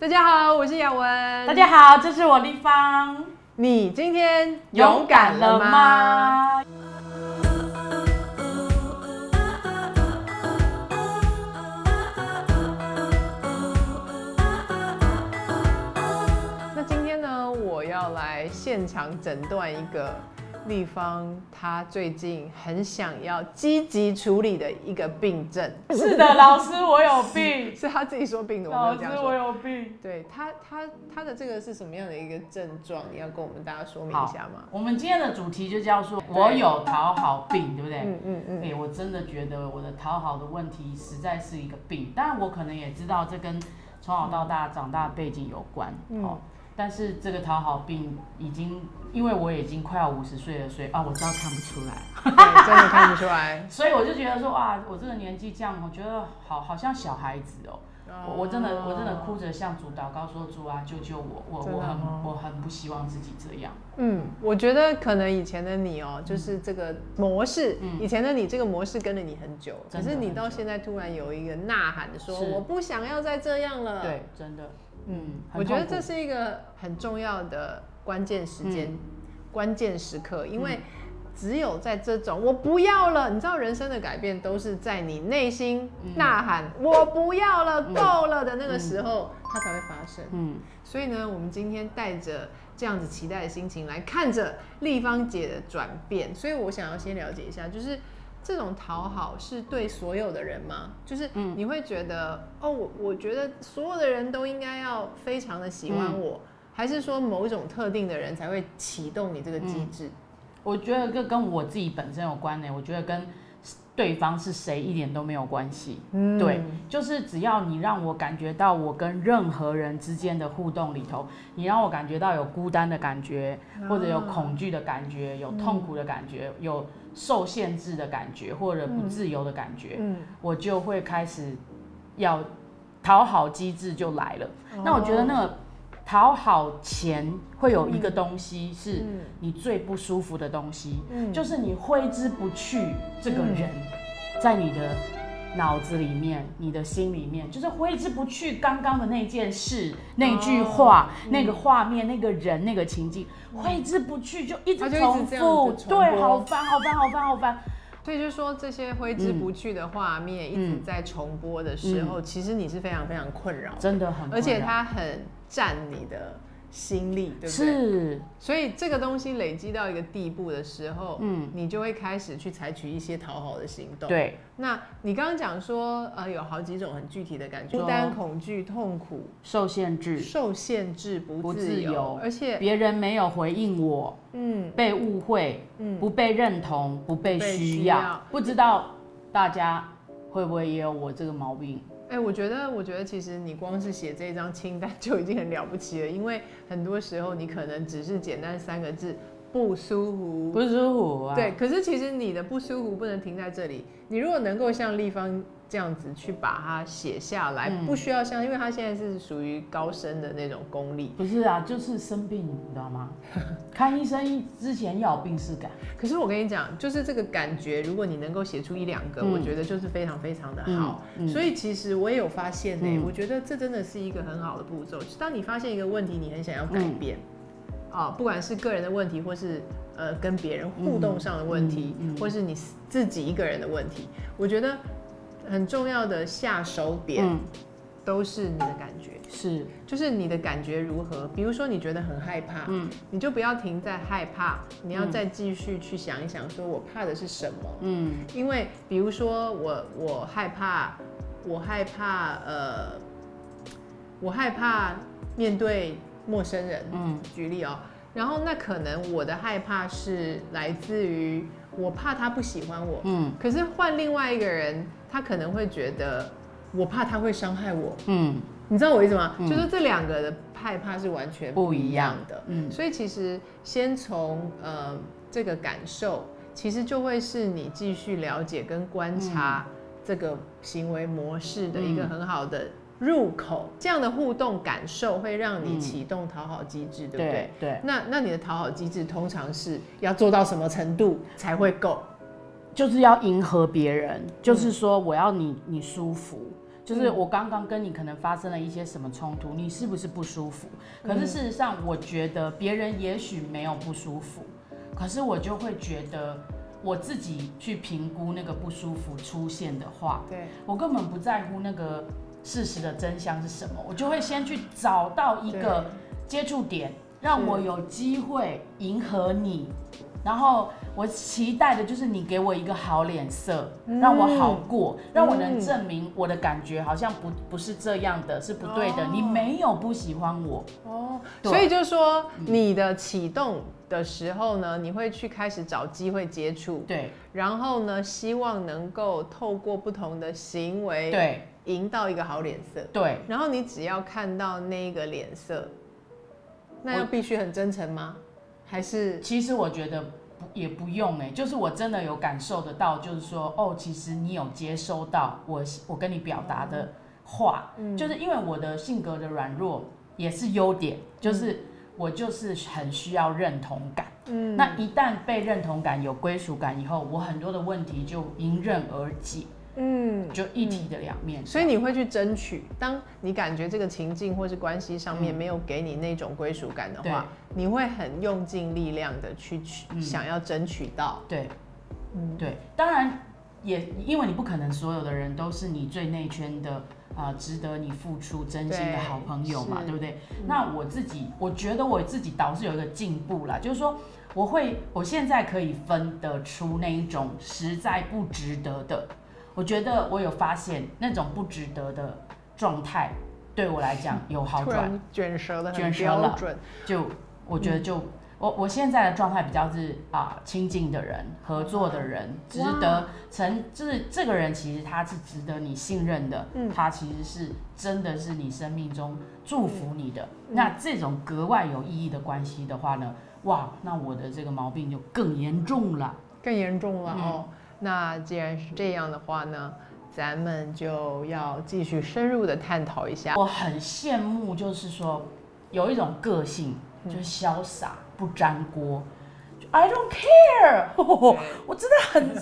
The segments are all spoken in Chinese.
大家好，我是雅文。大家好，这是我立方。你今天勇敢了吗？那今天呢，我要来现场诊断一个立方他最近很想要积极处理的一个病症。是的，老师，我有病。是他自己说病的，我没老师，有这样说。我有病。对他，他他的这个是什么样的一个症状？你要跟我们大家说明一下吗？我们今天的主题就叫做我有讨好病，对不对？嗯嗯嗯哎、我真的觉得我的讨好的问题实在是一个病，当然我可能也知道这跟从小到大长大背景有关，嗯哦。但是这个讨好病已经，因为我已经快要五十岁了，所以啊，我知道看不出来，对，真的看不出来。所以我就觉得说，哇，我这个年纪这样，我觉得好好像小孩子哦。我我真的我真的哭着向主祷告说主啊救救我，我我很我很不希望自己这样。嗯，我觉得可能以前的你哦、就是这个模式，嗯以前的你这个模式跟了你很久，可是你到现在突然有一个呐喊说我不想要再这样了。，对，真的，嗯，我觉得这是一个很重要的关键时间、嗯。关键时刻，因为只有在这种我不要了，你知道人生的改变都是在你内心嗯呐喊、我不要了、够了的那个时候，它才会发生。嗯。所以呢，我们今天带着这样子期待的心情来看着立方姐的转变，所以我想要先了解一下，就是这种讨好是对所有的人吗？就是嗯你会觉得、哦，我我觉得所有的人都应该要非常的喜欢嗯我，还是说某一种特定的人才会启动你这个机制？我觉得这跟我自己本身有关呢。我觉得跟对方是谁一点都没有关系。嗯。对，就是只要你让我感觉到我跟任何人之间的互动里头，你让我感觉到有孤单的感觉，或者有恐惧的感觉，有痛苦的感觉，有受限制的感觉，或者不自由的感觉，嗯，我就会开始要讨好机制就来了。那我觉得那个讨好前会有一个东西是嗯。你最不舒服的东西，嗯。就是你挥之不去这个人，在你的脑子里面、你的心里面，就是挥之不去刚刚的那件事、那句话、嗯。那个画面、那个人、那个情境，挥之不去，就一直重复，对，好烦，好烦，好烦，好烦。所以就是说，这些挥之不去的画面一直嗯在重播的时候，其实你是非常非常困扰，真的很困，而且它很占你的心力，对不对？是。所以这个东西累积到一个地步的时候，嗯。嗯，你就会开始去采取一些讨好的行动。，对，那你刚刚讲说，呃，有好几种很具体的感觉：说孤单、恐惧、痛苦、受限制，受限制、不不自由，而且，别人没有回应我，嗯。被误会，嗯，不被认同，不被需要。不知道大家会不会也有我这个毛病？哎、我觉得，我觉得其实你光是写这张清单就已经很了不起了，因为很多时候你可能只是简单三个字不舒服，不舒服啊？对，可是其实你的不舒服不能停在这里。你如果能够像立方这样子去把它写下来，嗯不需要像，因为他现在是属于高深的那种功力。不是啊，就是生病，你知道吗？看医生之前要有病视感。可是我跟你讲，就是这个感觉，如果你能够写出一两个，嗯我觉得就是非常非常的好。所以其实我也有发现呢、嗯我觉得这真的是一个很好的步骤。当你发现一个问题，你很想要改变，嗯啊、不管是个人的问题，或是呃跟别人互动上的问题，嗯嗯嗯或是你自己一个人的问题，我觉得很重要的下手点嗯，都是你的感觉。是，就是你的感觉如何？比如说你觉得很害怕，嗯。你就不要停在害怕，你要嗯。再继续去想一想，说我怕的是什么？嗯。因为比如说我我害怕，我害怕呃，我害怕面对陌生人，嗯。举例哦，然后那可能我的害怕是来自于我怕他不喜欢我，嗯。可是换另外一个人，他可能会觉得我怕他会伤害我，嗯你知道我意思吗？嗯就是这两个的害怕是完全不一样的。嗯所以其实先从呃这个感受，其实就会是你继续了解跟观察这个行为模式的一个嗯很好的入口。这样的互动感受会让你嗯启动讨好机制，对不对？对对，那那你的讨好机制通常是要做到什么程度才会够？就是要迎合别人，就是说我要你你舒服。就是我刚刚跟你可能发生了一些什么冲突，你是不是不舒服？可是事实上，我觉得别人也许没有不舒服，可是我就会觉得我自己去评估那个不舒服出现的话，对，我根本不在乎那个事实的真相是什么，我就会先去找到一个接触点，让我有机会迎合你。然后我期待的就是你给我一个好脸色，让我好过，让我能证明我的感觉好像不不是这样的，是不对的。你没有不喜欢我哦，所以就是说你的启动的时候呢，你会去开始找机会接触，对，然后呢，希望能够透过不同的行为，对，赢到一个好脸色，对。然后你只要看到那个脸色，那要必须很真诚吗？还是，其实我觉得不也不用哎，就是我真的有感受得到，就是说哦，其实你有接收到我我跟你表达的话，就是因为我的性格的软弱也是优点，就是我就是很需要认同感。嗯，那一旦被认同感有归属感以后，我很多的问题就迎刃而解。嗯，就一体的两面，所以你会去争取。当你感觉这个情境或是关系上面没有给你那种归属感的话，你会很用尽力量的去取，想要争取到。对，嗯，对。当然也因为你不可能所有的人都是你最内圈的啊，值得你付出真心的好朋友嘛，对不对？那我自己，我觉得我自己倒是有一个进步啦，就是说我会，我现在可以分得出那一种实在不值得的。我觉得我有发现那种不值得的状态，对我来讲有好转。卷舌的卷舌了，就我觉得就我我现在的状态比较是啊亲近的人、合作的人，值得成就是这个人其实他是值得你信任的，他其实是真的是你生命中祝福你的。那这种格外有意义的关系的话呢，哇，那我的这个毛病就更严重了，更严重了哦。那既然是这样的话呢，咱们就要继续深入的探讨一下。我很羡慕，就是说有一种个性，就是潇洒不沾锅。I don't care，我真的很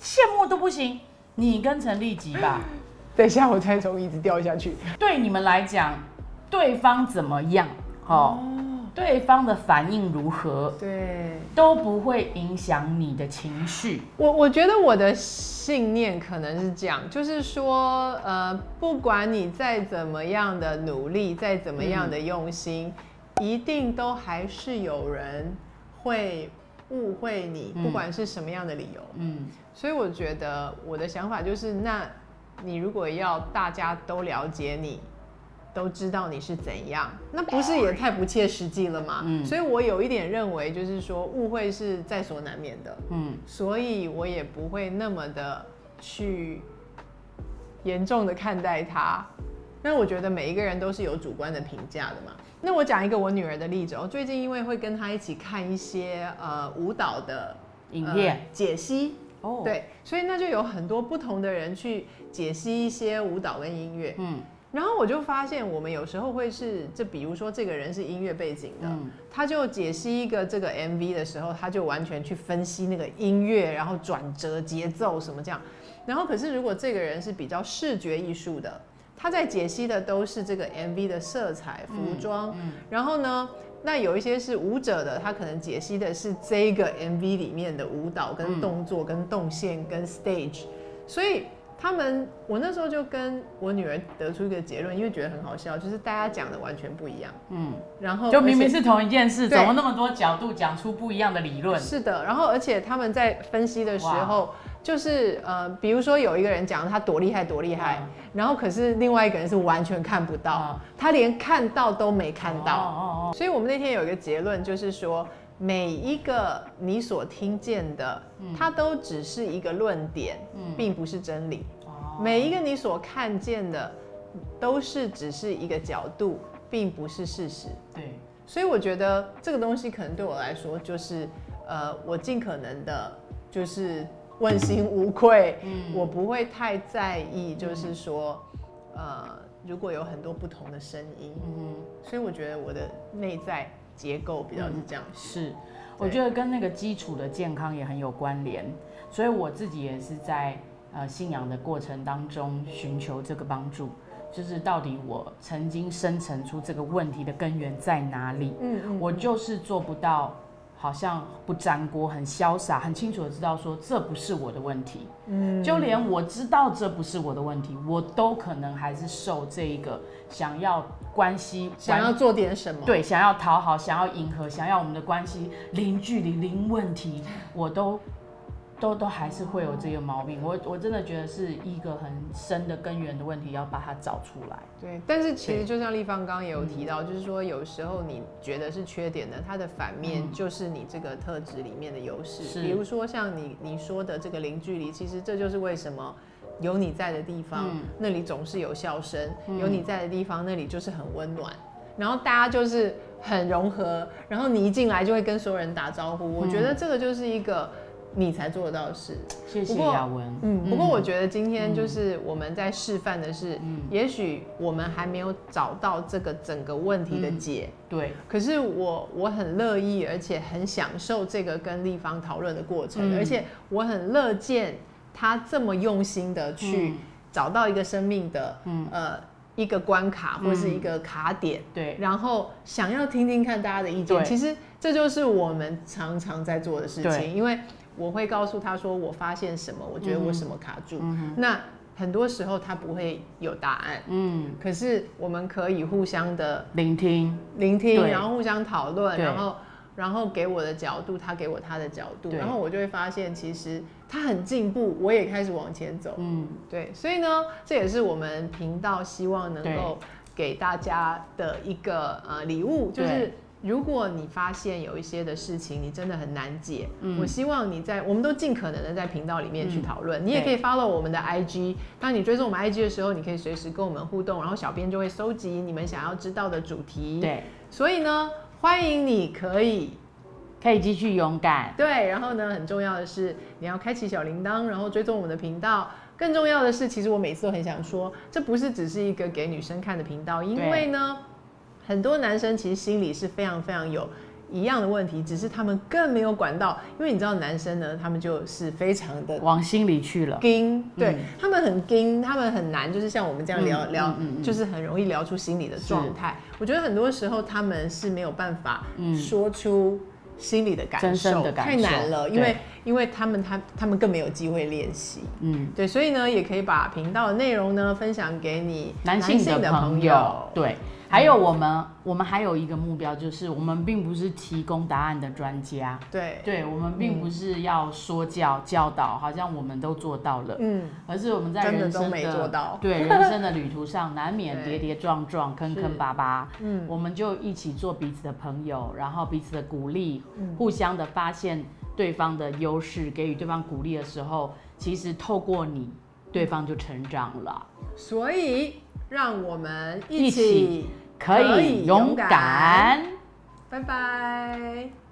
羡慕都不行。你跟陈立吉吧，等一下我再从椅子掉下去。对你们来讲，对方怎么样？哦。对方的反应如何，对都不会影响你的情绪。我我觉得我的信念可能是这样，就是说，呃，不管你再怎么样的努力，再怎么样的用心，一定都还是有人会误会你，不管是什么样的理由。嗯，所以我觉得我的想法就是，那你如果要大家都了解你。都知道你是怎样，那不是也太不切实际了吗？嗯，所以我有一点认为，就是说误会是在所难免的。嗯，所以我也不会那么的去严重的看待它。那我觉得每一个人都是有主观的评价的嘛。那我讲一个我女儿的例子，我最近因为会跟她一起看一些呃舞蹈的影片解析哦，对，所以那就有很多不同的人去解析一些舞蹈跟音乐。嗯。然后我就发现，我们有时候会是，这比如说这个人是音乐背景的，他就解析一个这个 MV 的时候，他就完全去分析那个音乐，然后转折、节奏什么这样。然后可是如果这个人是比较视觉艺术的，他在解析的都是这个 MV 的色彩、服装。然后呢，那有一些是舞者的，他可能解析的是这个 MV 里面的舞蹈、跟动作、跟动线、跟 stage。所以。他们，我那时候就跟我女儿得出一个结论，因为觉得很好笑，就是大家讲的完全不一样。嗯，然后就明明是同一件事，怎么那么多角度讲出不一样的理论？是的，然后而且他们在分析的时候，就是呃，比如说有一个人讲他多厉害多厉害，然后可是另外一个人是完全看不到，他连看到都没看到。哦哦。所以我们那天有一个结论，就是说。每一个你所听见的，它都只是一个论点，并不是真理。每一个你所看见的，都是只是一个角度，并不是事实。对，所以我觉得这个东西可能对我来说，就是呃，我尽可能的，就是问心无愧。嗯，我不会太在意，就是说，呃，如果有很多不同的声音，嗯，所以我觉得我的内在。结构比较是这样，是，我觉得跟那个基础的健康也很有关联，所以我自己也是在呃信仰的过程当中寻求这个帮助，就是到底我曾经生成出这个问题的根源在哪里？嗯嗯，我就是做不到，好像不粘锅，很潇洒，很清楚的知道说这不是我的问题。嗯，就连我知道这不是我的问题，我都可能还是受这一个想要关系想要做点什么，对，想要讨好，想要迎合，想要我们的关系零距离、零问题，我都都都还是会有这个毛病。我我真的觉得是一个很深的根源的问题，要把它找出来。对，但是其实就像立方刚刚也有提到，就是说有时候你觉得是缺点的，它的反面就是你这个特质里面的优势。比如说像你你说的这个零距离，其实这就是为什么有你在的地方，嗯那里总是有笑声；有你在的地方，那里就是很温暖。然后大家就是很融合，然后你一进来就会跟所有人打招呼。我觉得这个就是一个你才做得到的事。谢谢不过雅文。嗯，不过我觉得今天就是我们在示范的是，嗯也许我们还没有找到这个整个问题的解，对，可是我我很乐意，而且很享受这个跟立方讨论的过程，嗯而且我很乐见他这么用心的去嗯。找到一个生命的，呃。一个关卡或是一个卡点，对，然后想要听听看大家的意见。其实这就是我们常常在做的事情，因为我会告诉他说我发现什么，我觉得我什么卡住。那很多时候他不会有答案，嗯，可是我们可以互相的聆听，聆听，然后互相讨论，然后然后给我的角度，他给我他的角度，然后我就会发现其实他很进步，我也开始往前走。嗯，对，所以呢，这也是我们频道希望能够给大家的一个呃礼物，就是如果你发现有一些的事情你真的很难解，嗯。我希望你在我们都尽可能的在频道里面去讨论，你也可以 follow 我们的 IG，当你追踪我们 IG 的时候，你可以随时跟我们互动，然后小编就会收集你们想要知道的主题。，对，所以呢，欢迎你可以可以继续勇敢，对，然后呢，很重要的是你要开启小铃铛，然后追踪我们的频道。更重要的是，其实我每次都很想说，这不是只是一个给女生看的频道，因为呢，很多男生其实心里是非常非常有一样的问题，只是他们更没有管到，因为你知道男生呢，他们就是非常的往心里去了。盯，对、嗯。他们很盯，他们很难，就是像我们这样聊、嗯聊，就是很容易聊出心里的状态。我觉得很多时候他们是没有办法说出心里的感真受，正的感受太难了，因对。为因为他们他他们更没有机会练习。嗯，对，所以呢，也可以把频道的内容呢分享给你男性的朋友，对，还有我们，我们还有一个目标，就是我们并不是提供答案的专家，对，对我们并不是要说教教导，好像我们都做到了，嗯，而是我们在人生都没做到。对 人生的旅途上，难免跌跌撞撞、坑坑巴巴，嗯。我们就一起做彼此的朋友，然后彼此的鼓励，嗯。互相的发现对方的优势，给予对方鼓励的时候，其实透过你，对方就成长了。所以让我们一起可以勇敢。拜拜。